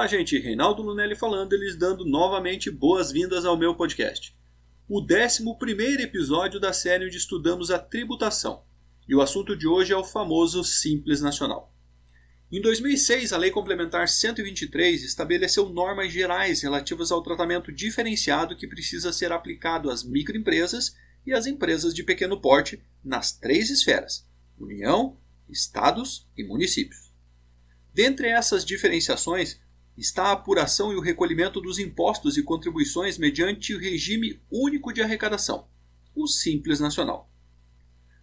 Olá, gente. Reinaldo Lunelli falando eles lhes dando novamente boas-vindas ao meu podcast. O 11 episódio da série onde estudamos a tributação. E o assunto de hoje é o famoso Simples Nacional. Em 2006, a Lei Complementar 123 estabeleceu normas gerais relativas ao tratamento diferenciado que precisa ser aplicado às microempresas e às empresas de pequeno porte nas três esferas: União, Estados e municípios. Dentre essas diferenciações, está a apuração e o recolhimento dos impostos e contribuições mediante o regime único de arrecadação, o Simples Nacional.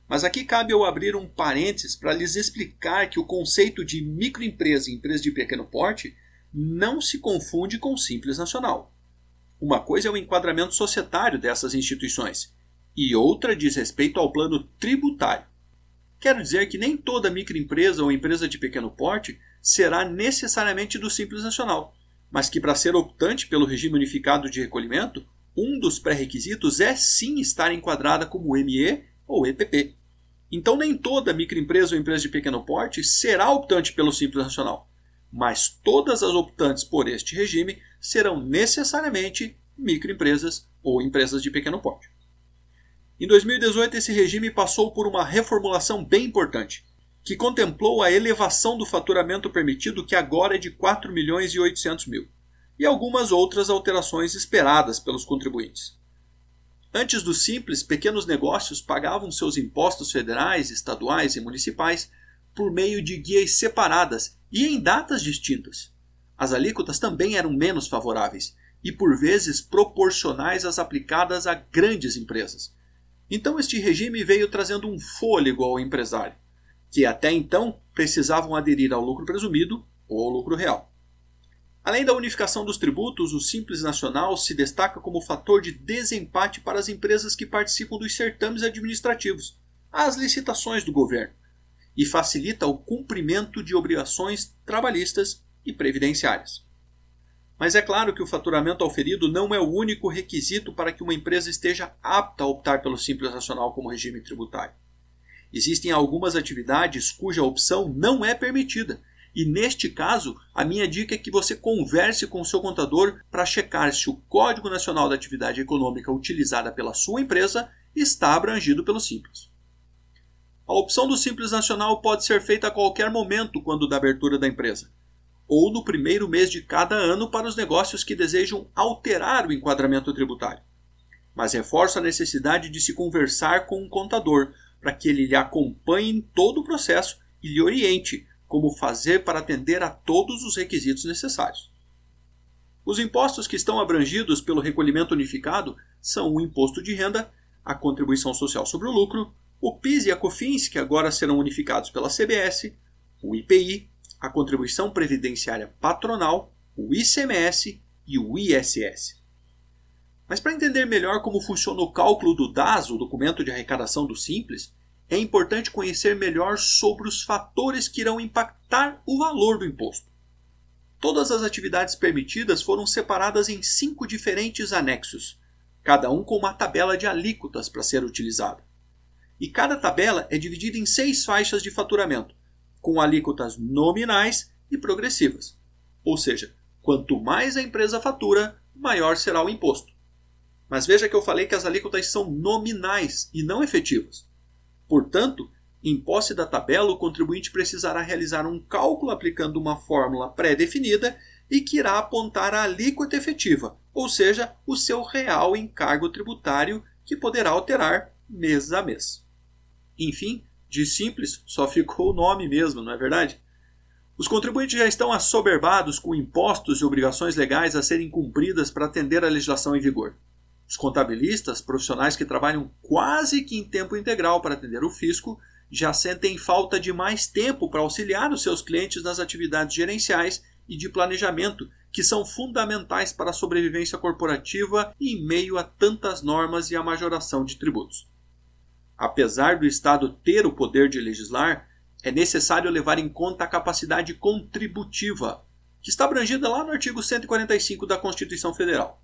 Mas aqui cabe eu abrir um parênteses para lhes explicar que o conceito de microempresa e empresa de pequeno porte não se confunde com o Simples Nacional. Uma coisa é o enquadramento societário dessas instituições e outra diz respeito ao plano tributário. Quero dizer que nem toda microempresa ou empresa de pequeno porte será necessariamente do Simples Nacional, mas que para ser optante pelo regime unificado de recolhimento, um dos pré-requisitos é sim estar enquadrada como ME ou EPP. Então nem toda microempresa ou empresa de pequeno porte será optante pelo Simples Nacional, mas todas as optantes por este regime serão necessariamente microempresas ou empresas de pequeno porte. Em 2018, esse regime passou por uma reformulação bem importante que contemplou a elevação do faturamento permitido, que agora é de 4 milhões e 800 mil, e algumas outras alterações esperadas pelos contribuintes. Antes do simples, pequenos negócios pagavam seus impostos federais, estaduais e municipais por meio de guias separadas e em datas distintas. As alíquotas também eram menos favoráveis e por vezes proporcionais às aplicadas a grandes empresas. Então este regime veio trazendo um fôlego ao empresário que até então precisavam aderir ao lucro presumido ou ao lucro real. Além da unificação dos tributos, o Simples Nacional se destaca como fator de desempate para as empresas que participam dos certames administrativos, as licitações do governo, e facilita o cumprimento de obrigações trabalhistas e previdenciárias. Mas é claro que o faturamento auferido não é o único requisito para que uma empresa esteja apta a optar pelo Simples Nacional como regime tributário. Existem algumas atividades cuja opção não é permitida. E neste caso, a minha dica é que você converse com o seu contador para checar se o Código Nacional da Atividade Econômica utilizada pela sua empresa está abrangido pelo Simples. A opção do Simples Nacional pode ser feita a qualquer momento quando da abertura da empresa, ou no primeiro mês de cada ano para os negócios que desejam alterar o enquadramento tributário. Mas reforço a necessidade de se conversar com um contador para que ele lhe acompanhe em todo o processo e lhe oriente como fazer para atender a todos os requisitos necessários. Os impostos que estão abrangidos pelo recolhimento unificado são o imposto de renda, a contribuição social sobre o lucro, o PIS e a COFINS, que agora serão unificados pela CBS, o IPI, a contribuição previdenciária patronal, o ICMS e o ISS. Mas para entender melhor como funciona o cálculo do DAS, o documento de arrecadação do Simples, é importante conhecer melhor sobre os fatores que irão impactar o valor do imposto. Todas as atividades permitidas foram separadas em cinco diferentes anexos, cada um com uma tabela de alíquotas para ser utilizada. E cada tabela é dividida em seis faixas de faturamento, com alíquotas nominais e progressivas. Ou seja, quanto mais a empresa fatura, maior será o imposto. Mas veja que eu falei que as alíquotas são nominais e não efetivas. Portanto, em posse da tabela, o contribuinte precisará realizar um cálculo aplicando uma fórmula pré-definida e que irá apontar a alíquota efetiva, ou seja, o seu real encargo tributário, que poderá alterar mês a mês. Enfim, de simples só ficou o nome mesmo, não é verdade? Os contribuintes já estão assoberbados com impostos e obrigações legais a serem cumpridas para atender à legislação em vigor. Os contabilistas, profissionais que trabalham quase que em tempo integral para atender o fisco, já sentem falta de mais tempo para auxiliar os seus clientes nas atividades gerenciais e de planejamento, que são fundamentais para a sobrevivência corporativa em meio a tantas normas e a majoração de tributos. Apesar do Estado ter o poder de legislar, é necessário levar em conta a capacidade contributiva, que está abrangida lá no artigo 145 da Constituição Federal.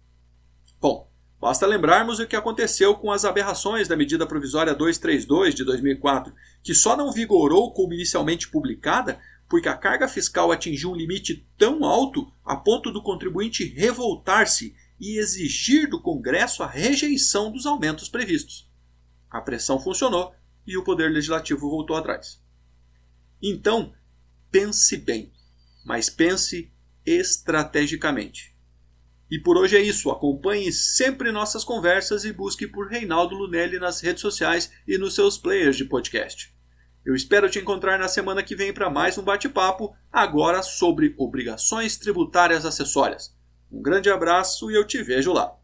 Bom, Basta lembrarmos o que aconteceu com as aberrações da medida provisória 232 de 2004, que só não vigorou como inicialmente publicada porque a carga fiscal atingiu um limite tão alto a ponto do contribuinte revoltar-se e exigir do Congresso a rejeição dos aumentos previstos. A pressão funcionou e o Poder Legislativo voltou atrás. Então, pense bem, mas pense estrategicamente. E por hoje é isso. Acompanhe sempre nossas conversas e busque por Reinaldo Lunelli nas redes sociais e nos seus players de podcast. Eu espero te encontrar na semana que vem para mais um bate-papo, agora sobre obrigações tributárias acessórias. Um grande abraço e eu te vejo lá.